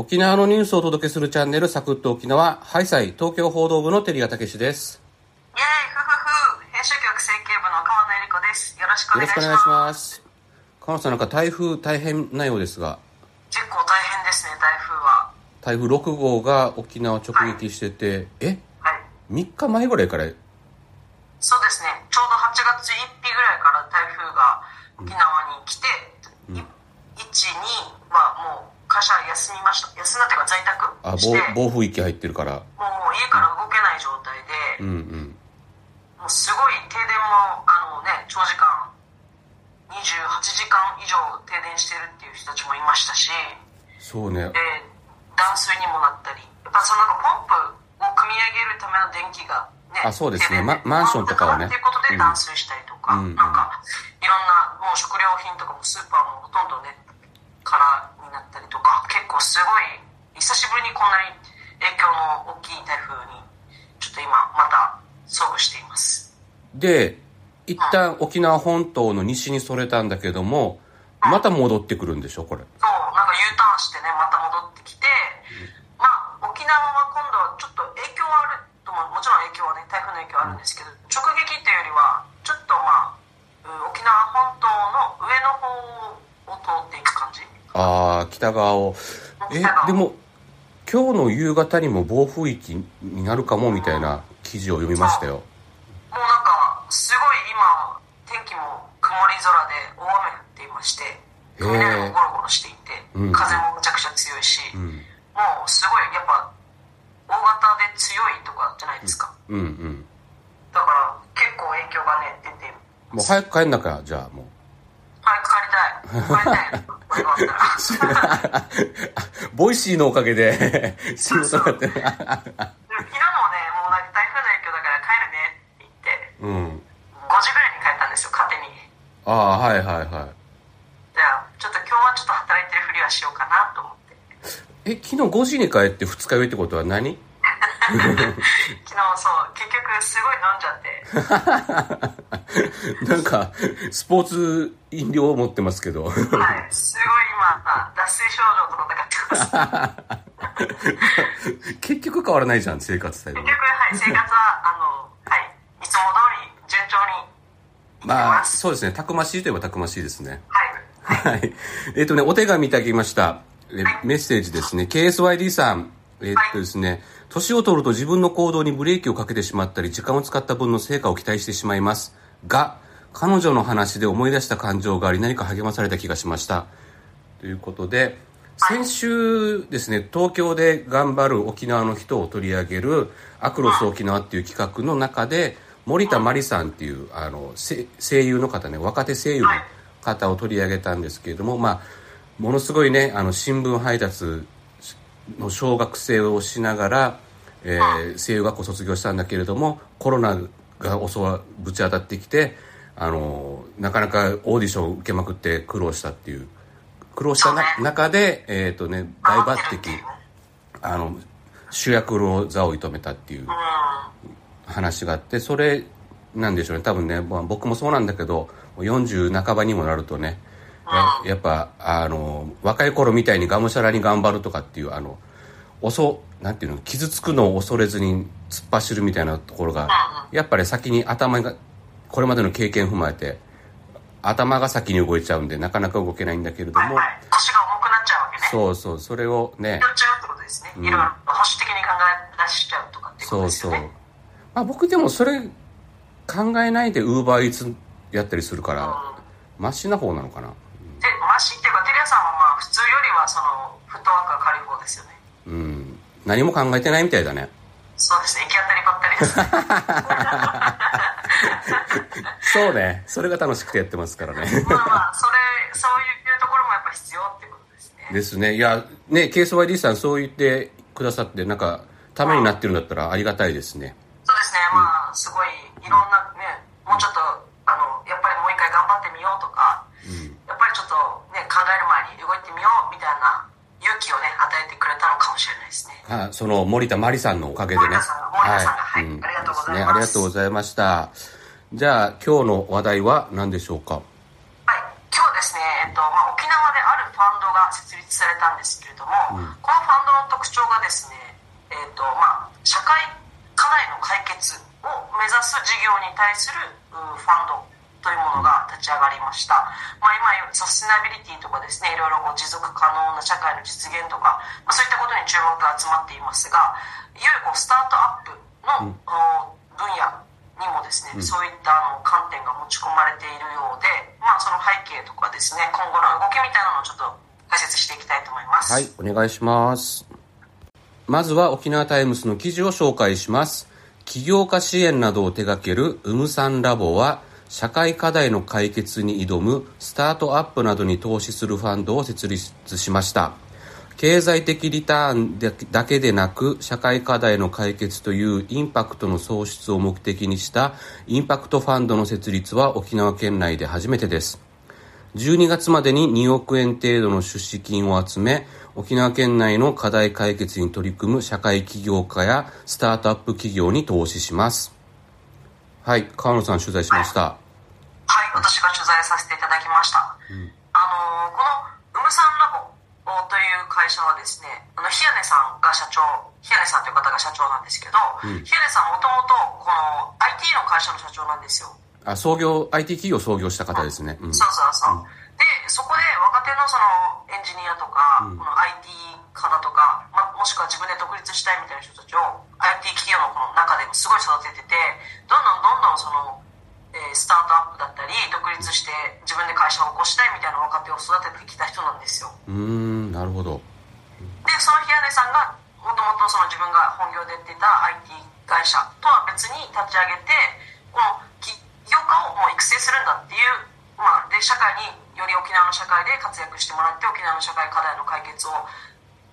沖縄のニュースをお届けするチャンネルサクッと沖縄。ハイサイ東京報道部の照屋武です。イェーイふふふ編集局整形部の川野恵理子です。よろしくおよろ願いします。しくお願いします。川野さんなんか台風大変なようですが。結構大変ですね台風は。台風6号が沖縄を直撃してて、えはい。3日前ぐらいからそうですねちょうど8月1日ぐらいから台風が沖縄に来て、12はもう会社休みました。休んだっていうか在あ宅して。暴暴風域入ってるから。もうもう家から動けない状態で、うんうん。もうすごい停電もあのね長時間。28時間以上停電してるっていう人たちもいましたし。そうね。で断水にもなったり。やっぱそのなんかポンプを組み上げるための電気がねあそうですね。まマンションとかはね。っていうことで断水したりとか、うんなんかいろんなもう食料品とかもスーパーもほとんどね空になったりと構すごい久しぶりにこんなに影響の大きい台風にちょっと今また遭遇しています。で一旦沖縄本島の西にそれたんだけどもまた戻ってくるんでしょこれ。そうなんか U ターンしてねまた戻ってきて、まあ沖縄は今度はちょっと影響はあるとももちろん影響はね台風の影響はあるんですけど、直撃っていうよりはちょっとまあうん沖縄本島の上の方を通っていく感じ。ああ北側をえでも今日の夕方にも暴風域になるかもみたいな記事を読みましたよ。もうなんかすごい今天気も曇り空で大雨降っていまして雷もゴロゴロしていて、うん。風もむちゃくちゃ強いし、うん。もうすごいやっぱ大型で強いとかじゃないですか、うんうん。だから結構影響がね出てもう早く帰んなきゃじゃあもう早く帰りたい帰りたい Voicy のおかげで仕事があって。昨日もねもう台風の影響だから帰るねって言ってうん。5時ぐらいに帰ったんですよ勝手に。ああはいはいはい。じゃあちょっと今日はちょっと働いてるふりはしようかなと思って。え昨日5時に帰って二日酔いってことは何？昨日そう結局すごい飲んじゃって。なんかスポーツ飲料を持ってますけど。はいすごい脱水症状と戦ってます結局変わらないじゃん生活スタイル結局はい生活はあのはいいつも通り順調にまあそうですねたくましいといえばたくましいですねはいはい。えっ、とね、お手紙いただきました。えメッセージですね。KSYD さん。えっ、とですね、年を取ると自分の行動にブレーキをかけてしまったり、時間を使った分の成果を期待してしまいます。が、彼女の話で思い出した感情があり、何か励まされた気がしました。ということで、先週ですね、東京で頑張る沖縄の人を取り上げる、アクロス沖縄っていう企画の中で、森田真理さんっていう、あの、声優の方ね、若手声優の方を取り上げたんですけれども、まあ、ものすごいね、あの、新聞配達の小学生をしながら、えー声優学校卒業したんだけれども、コロナが襲わ、ぶち当たってきて、あの、なかなかオーディションを受けまくって苦労したっていう、苦労した中で、えっ、とね、大抜擢、あの、主役の座を射止めたっていう話があって、それなんでしょうね。多分ね、まあ、僕もそうなんだけど、40半ばにもなるとね、やっぱ、あの、若い頃みたいにがむしゃらに頑張るとかっていう、あの、遅、なんていうの、傷つくのを恐れずに突っ走るみたいなところが、やっぱり先に頭が、これまでの経験を踏まえて、頭が先に動いちゃうんで、なかなか動けないんだけれども、はい腰が重くなっちゃうわけね。そうそう、それをね。や、っちゃうってことですね、いろいろ保守的に考え出しちゃうとかっていうことそうそう。ですよねまあ僕でもそれ考えないでウーバーイーツやったりするから、うん。マシな方なのかな。でマシっていうかテリアさんはまあ普通よりはそのフットワークが軽い方ですよね。うん。何も考えてないみたいだね。そうですね。行き当たりばったりですね そうね。それが楽しくてやってますからね。まあまあそれそういうところもやっぱ必要ってことですねですね。いや、ね、ケース YD さんそう言ってくださって、なんか、ためになってるんだったらありがたいですね。そうですねまあすごいいろんなねもうちょっとあのやっぱりもう一回頑張ってみようとかやっぱりちょっとね考える前に動いてみようみたいな勇気をね与えてくれたのかもしれないですねあその森田真理さんのおかげでね。森田さん森田さんがはいうんありがとうございますですね。ありがとうございました。じゃあ、今日の話題は何でしょうか？はい、今日ですね、えっとまあ、沖縄であるファンドが設立されたんですけれども、このファンですね、えーとまあ、社会課題の解決を目指す事業に対するファンドというものが立ち上がりました、まあ、今サステナビリティとかですねいろいろ持続可能な社会の実現とか、まあ、そういったことに注目が集まっていますがいよいよこうスタートアップの、分野にもですね、うん、そういったあの観点が持ち込まれているようで、まあ、その背景とかですね今後の動きみたいなのをちょっと解説していきたいと思います。はいお願いします。まずは沖縄タイムズの記事を紹介します。起業家支援などを手掛けるうむさんラボは社会課題の解決に挑むスタートアップなどに投資するファンドを設立しました。経済的リターンだけでなく社会課題の解決というインパクトの創出を目的にしたインパクトファンドの設立は沖縄県内で初めてです。12月までに2億円程度の出資金を集め、沖縄県内の課題解決に取り組む社会起業家やスタートアップ企業に投資します。はい、川野さん取材しました。はい、私が取材させていただきました。うん、あのこのウムさんラボという会社はですね、あの日屋根さんが社長、日屋根さんという方が社長なんですけど、うん、日屋根さんもともとこの IT の会社の社長なんですよ。あ、創業、IT 企業創業した方ですね。うん、そうそうそう。で、そこで若手のそのエンジニアとか、この IT 方とか、まあ、もしくは自分で独立したいみたいな人たちを IT 企業のこの中でもすごい育ててて、どんどんどんどんその、えー、スタートアップだったり、独立して自分で会社を起こしたいみたいな若手を育ててきた人なんですよ。うん、なるほど。で、その日根さんが、もともとその自分が本業でやってた IT 会社とは別に立ち上げて、この起業家をもう育成するんだっていう、まあ、で、社会により沖縄の社会で活躍してもらって、沖縄の社会課題の解決を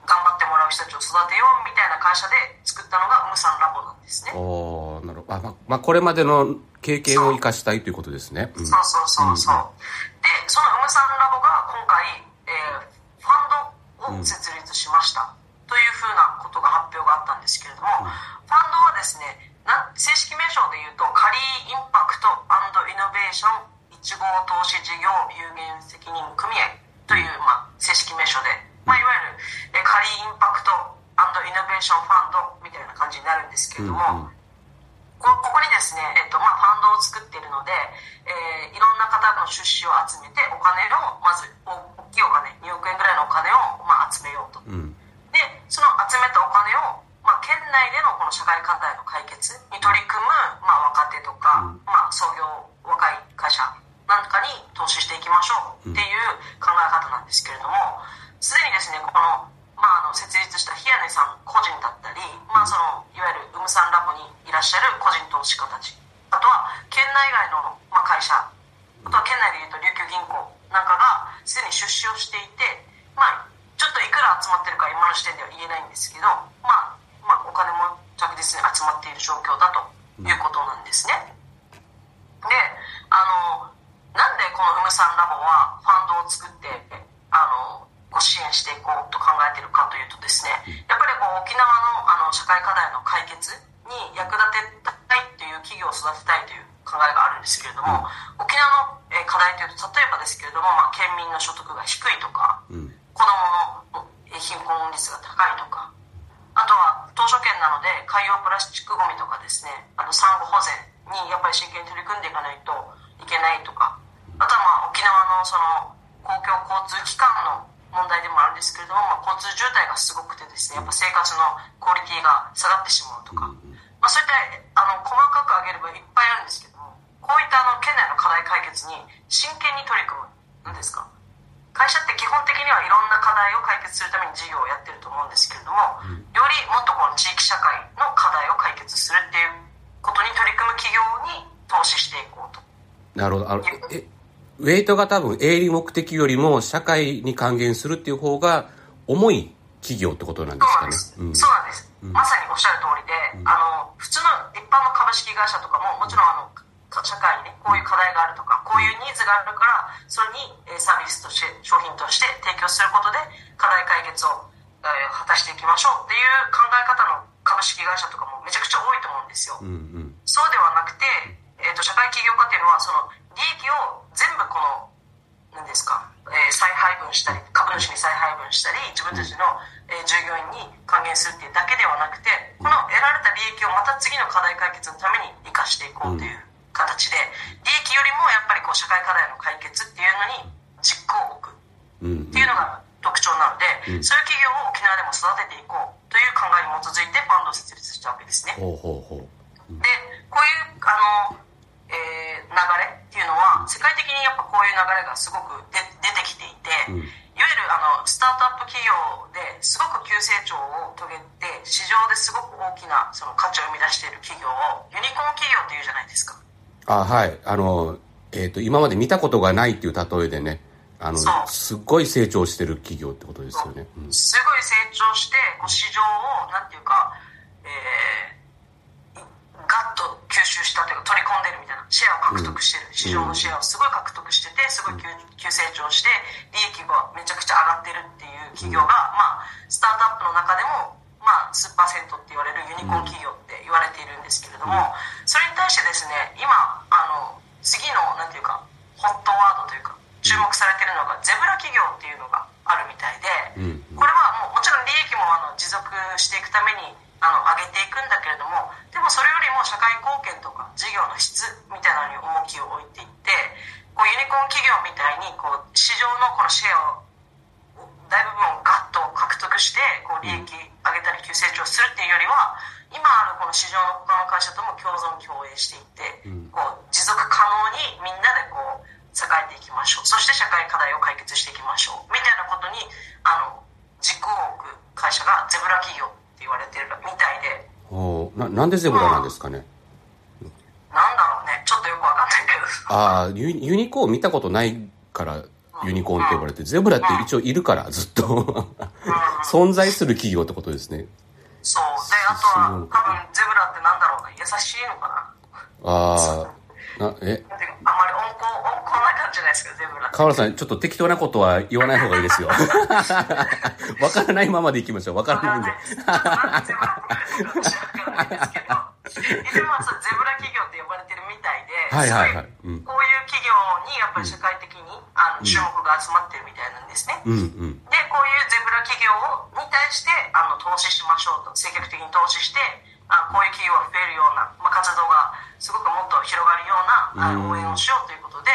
頑張ってもらう人たちを育てようみたいな会社で作ったのがウムサンラボなんですね。おなるほど。あままあ、これまでの経験を生かしたいということですね。そうそうそうそう。うん、を設立しました。というふうなことが発表があったんですけれども、うん、ファンドはですね、な正式名称で言うと、カリーインパクトイノベーション1号投資事業有限責任組合という、まあ、正式名称でまあ、いわゆる、えカリーインパクトイノベーションファンドみたいな感じになるんですけれども、うんうん、こここにですね、えっとまあ、ファンドを作っているので、えー、いろんな方の出資を集めてお金をまず大きいお金2億円ぐらいのお金を、まあ、集めようと、うん、でその集めたお金を、まあ、県内でのこの社会課題の解決に取り組む、まあ、若手とか、うん、まあ、創業若い会社なんかに投資していきましょうっていう考え方なんですけれども、すでにですねこの、まあ、あの設立した日屋根さん個人だったり、まあ、そのいわゆるウムさんラボにいらっしゃる個人投資家たちあとは県内外の、まあ、会社あとは県内でいうと琉球銀行なんかがすでに出資をしていて、まあ、ちょっといくら集まってるか今の時点では言えないんですけど、まあ、まあお金も着実に集まっている状況だということなんですね。であのなんでこのウ交通機関の問題でもあるんですけれども、まあ、交通渋滞がすごくてですねやっぱ生活のクオリティが下がってしまうとか、まあ、そういったあの細かく挙げればいっぱいあるんですけどもこういったあの県内の課題解決に真剣に取り組むんですか？会社って基本的にはいろんな課題を解決するために事業をやってると思うんですけれども、よりもっとこの地域社会の課題を解決するっていうことに取り組む企業に投資していこうと。なるほど。あのえウェイトが多分営利目的よりも社会に還元するっていう方が重い企業ってことなんですかね。そうなんです。うん、まさにおっしゃる通りで、うん、あの、普通の一般の株式会社とかも、もちろんあの、社会にね、こういう課題があるとか、こういうニーズがあるから、それにサービスとして、商品として提供することで、課題解決を、えー、果たしていきましょうっていう考え方の株式会社とかもめちゃくちゃ多いと思うんですよ。うんうん、そうではなくて、えーと、社会起業家っていうのはその利益を全部この何ですかえー再配分したり株主に再配分したり自分たちの、えー従業員に還元するっていうだけではなくてこの得られた利益をまた次の課題解決のために生かしていこうという形で利益よりも課題の解決っていうのに軸を置くうんっていうのが特徴なので、うんそういう企業を沖縄でも育てていこうという考えに基づいてファンドを設立したわけですね。ほうほうほう。でこういうあの、えー流れっていうのは世界的にやっぱこういう流れがすごくで出てきていて、うんいわゆるあのスタートアップ企業ですごく急成長を遂げて市場ですごく大きなその価値を生み出している企業をユニコーン企業っていうじゃないですか。あ、はい。あの、えっ、と、今まで見たことがないっていう例えでね、あのすっごい成長してる企業ってことですよね。う。ん。すごい成長してこう市場をなんていうか、えー、ガッと吸収したというか取り込んでるみたいなシェアを獲得してる、市場のシェアをすごい獲得しててすごい急急成長して利益がめちゃくちゃ上がってるっていう企業が、まあ、スタートアップの中でも、まあ、スーパーセントって言われるユニコーン企業って言われているんですけれども、それに対してですね今あの次のなんていうかホットワードというか注目されてるのがゼブラ企業っていうのがあるみたいで、うんこれはもうもちろん利益もあの持続していくためにあの上げていくんだけれどもでもそれよりも社会貢献とか事業の質みたいなのに重きを置いていってこうユニコーン企業みたいにこう市場のこのシェアを大部分をガッと獲得してこう利益上げたり急成長するっていうよりは今あるこの市場の他の会社とも共存共栄していって、うん。こう持続にみんなでこう栄えていきましょう。そして社会課題を解決していきましょう。みたいなことにあの軸を置く会社がゼブラ企業って言われてるみたいで。ほうな、なんでゼブラなんですかね？なんだろうね。ちょっとよくわかんないけど。ああ、ユユニコーン見たことないからユニコーンって呼ばれて、ゼブラって一応いるから、ずっと。存在する企業ってことですね。そう。であとは多分ゼブラってなんだろうな。優しいのかな。ああ、な、え、じじゃないですかゼブラって河原さん、ちょっと適当なことは言わない方がいいですよ。わからないままでいきましょう。わからないんで。でゼブラって言われてるのか知らないですけど、一応まあそうゼブラ企業って呼ばれてるみたいで、はいはいはいうんこういう企業にやっぱり社会的にあの注目が集まってるみたいなんですね。うんうん。で、こういうゼブラ企業に対してあの投資しましょうと、積極的に投資して、あこういう企業が増えるような、まあ、活動がすごくもっと広がるようなあの応援をしようということで、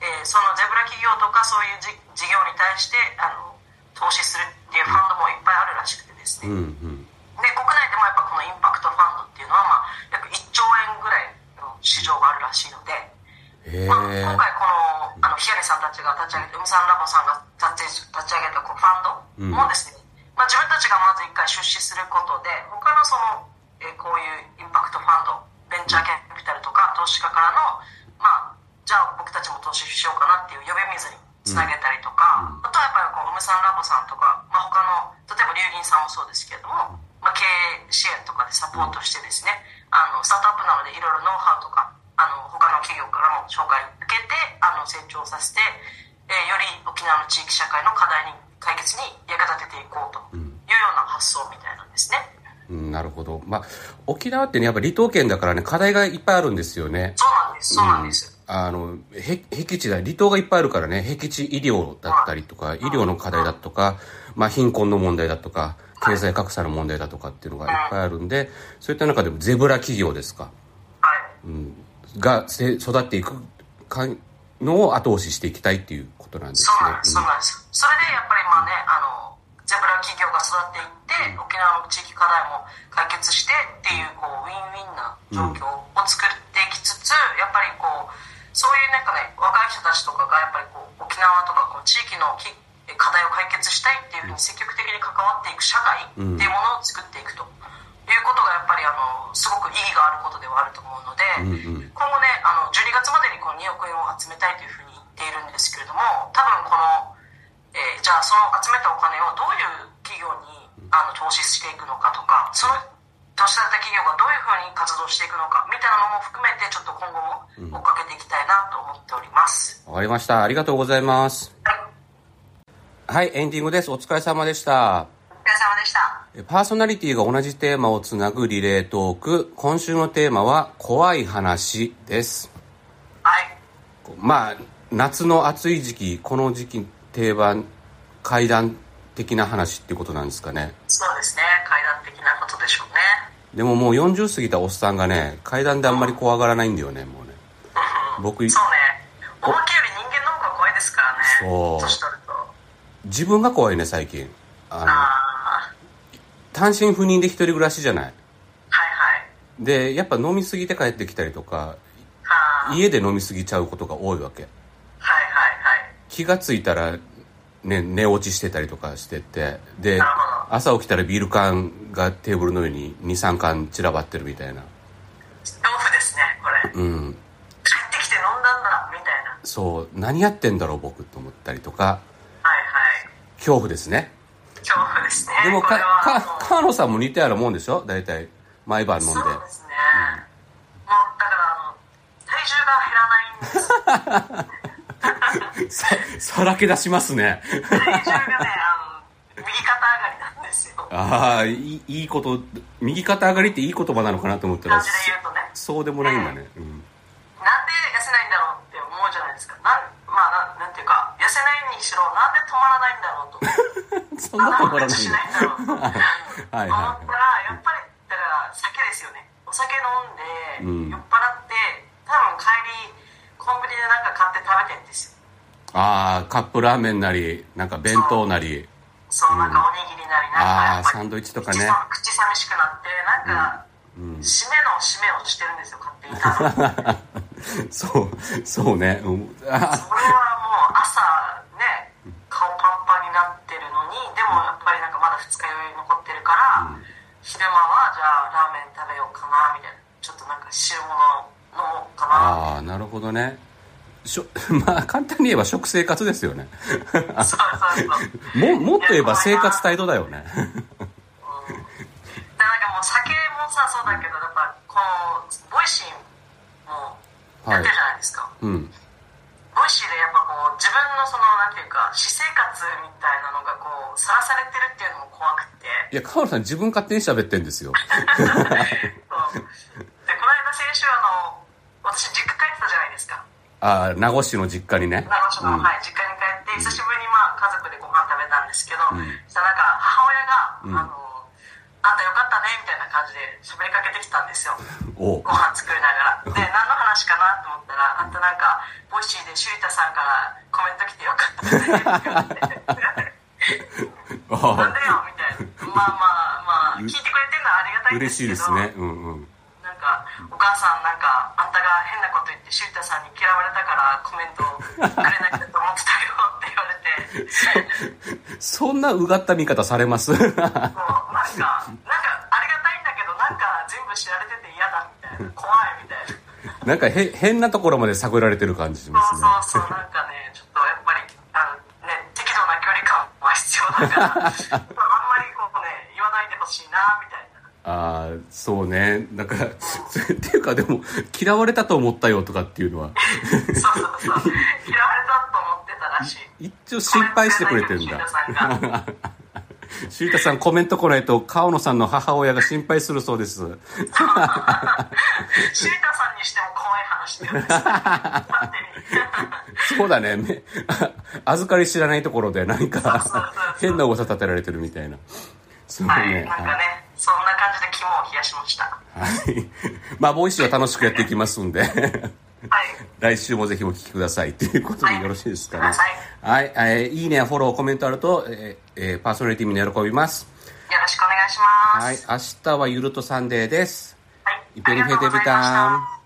えーそのゼブラ企業とかそういうじ事業に対してあの投資するっていうファンドもいっぱいあるらしくてですね。うんうん。で国内でもやっぱこのインパクトファンドっていうのは、まあ、約1兆円ぐらいの市場があるらしいので。まあ、今回このあのヒアネさんたちが立ち上げて海さんラボさんが立ち上げたこうファンドもですね、まあ、自分たちがまず一回出資することで他のその、えーこういうインパクトファンドベンチャーキャピタルとか投資家からの、まあ、じゃあ僕たちも投資しようかなっていう呼びつなげたりとか、あとはやっぱりこう海さんラボさんとか、まあ、他の例えば龍銀さんもそうですけれども、まあ、経営支援とかでサポートしてですね、あのスタートアップなのでいろいろノウハウとかあの他の企業からも紹介を受けてあの成長させて、えーより沖縄の地域社会の課題に解決に役立てていこうというような発想みたいなんですね。うん、なるほど。まあ、沖縄ってね、やっぱ離島県だからね、課題がいっぱいあるんですよね。そうなんです、そうなんです。あの、へ、僻地だ、離島がいっぱいあるからね、僻地医療だったりとか、医療の課題だとか、まあ、貧困の問題だとか、経済格差の問題だとかっていうのがいっぱいあるんで、そういった中でもゼブラ企業ですか、はい。うん、がせ育っていくかのを後押ししていきたいっていうことなんですね。そうなんです、そうなん。です。それでやっぱりまあね、あの、ゼブラ企業が育っていって、沖縄の地域課題も解決してっていう、こう、ウィンウィンな状況を作っていきつつ、やっぱりこう、そういうなんかね、若い人たちとかがやっぱりこう、沖縄とかこう地域のき課題を解決したいっていうふうに積極的に関わっていく社会っていうものを作っていくということがやっぱりあの、すごく意義があることではあると思うので、うんうん。今後ね、あの、12月までにこの2億円を集めたいというふうに言っているんですけれども、多分この、えーじゃあその集めたお金をどういう企業にあの投資していくのかとか、その投資された企業がどういうふうに活動していくのかみたいなのも含めて、ちょっと今後も追っかけていきたいなと思っております。わかりました。ありがとうございます。はい、はい、エンディングです。お疲れ様でした。お疲れ様でした。パーソナリティが同じテーマをつなぐリレートーク。今週のテーマは、怖い話です。はい。まあ、夏の暑い時期、この時期定番階段的な話ってことなんですかねそうですね階段的なことでしょうねでももう40過ぎたおっさんがね階段であんまり怖がらないんだよねもうね。僕そうね。お化けより人間の方が怖いですからねそう。年取ると。自分が怖いね最近。あの単身赴任で一人暮らしじゃない。はいはい。でやっぱ飲みすぎて帰ってきたりとか家で飲みすぎちゃうことが多いわけ。はいはい。気がついたら、ね、寝落ちしてたりとかしてて。で朝起きたらビール缶がテーブルの上に23缶散らばってるみたいな。恐怖ですねこれ。うん。帰ってきて飲んだんだみたいな。そう何やってんだろう僕と思ったりとか。はいはい。恐怖ですね。恐怖ですねでもかか川野さんも似たようなもんでしょ？大体毎晩飲んで。そうですね、もうだからあの体重が減らないんです さ さらけ出しますね。体重がねあの右肩上がりなんですよ。ああいいいいこと右肩上がりっていい言葉なのかなと思ったら感じで言うとねそうでもないんだね、うん、なんで痩せないんだろうって思うじゃないですか。なんまあなんなんていうか痩せないにしろなんで止まらないんだろうと。そんな止まらないんしないんだろうと思ったらはいはいはい。やっぱりだから酒ですよね。お酒飲んで、うん。酔っ払って多分帰りコンビニでなんか買って食べてんですよああカップラーメンなりなんか弁当なり。そうなんかおにぎりなりなんかサンドイッチとかね。口寂しくなってなんか、うん。締めの締めをしてるんですよ勝手に。そうそうね、うん、あそれはもう朝ね顔パンパンになってるのにでもやっぱりなんかまだ二日酔い残ってるから、昼間はじゃあラーメン食べようかなみたいな。ちょっとなんか汁物飲もうかな。ああなるほどねしょ まあ簡単に言えば食生活ですよね。そうそうそう。ももっと言えば生活態度だよね。でなんかもう酒もさそうだけどやっぱこの Voicyもやってるじゃないですか、うん。 Voicy でやっぱこう自分のそのなんていうか私生活みたいなのがこうさらされてるっていうのも怖くて。いや川野さん自分勝手に喋ってんですよ。そうでこの間先週あの私実家帰ってたじゃないですかああ名護市の実家にね。名護市の、うん。はい、実家に帰って久しぶりにまあ家族でご飯食べたんですけど、ん。そしたらなんか母親が、うん。あのあんたよかったねみたいな感じで喋りかけてきたんですよ。お。ご飯作りながら。で何の話かなと思ったらあんたなんか Voicy でシュリタさんからコメント来てよかったねって言われてなんあでよみたいな。まあまあまあ 聞いてくれてるのはありがたいんですけど。嬉しいですね。うんうんかお母さんなんかあんたが変なこと言ってシュさんに嫌われたからコメントくれないんだと思ってたよって言われて。そんなうがった見方されます？もうなんかなんかありがたいんだけどなんか全部知られてて嫌だみたいな。怖いみたいな。なんかへ変なところまで探られてる感じしますね。そうそうそうなんかねちょっとやっぱりあのね適度な距離感は必要だからあんまりこうね言わないでほしいなみたいなああそうねだからでも嫌われたと思ったよとかっていうのは。そうそうそう。嫌われたと思ってたらしい。一応心配してくれてるんだ。シュリタさんコメント来ないと川野さんの母親が心配するそうです。シュリタさんにしても怖い話してるんです勝手に。そうだね。め預かり知らないところで何か変な噂立てられてるみたいな。そうはい、ねなんかねそんな感じで肝を冷やしました。ははい。まあ Voicy は楽しくやっていきますんで。い。来週もぜひお聞きくださいということでよろしいですかね。はい。はい、えーいいねやフォローコメントあると、えーえーパーソナリティみんな喜びます。よろしくお願いします。はい。明日はゆるとサンデーです。はい、イペリフェデビタン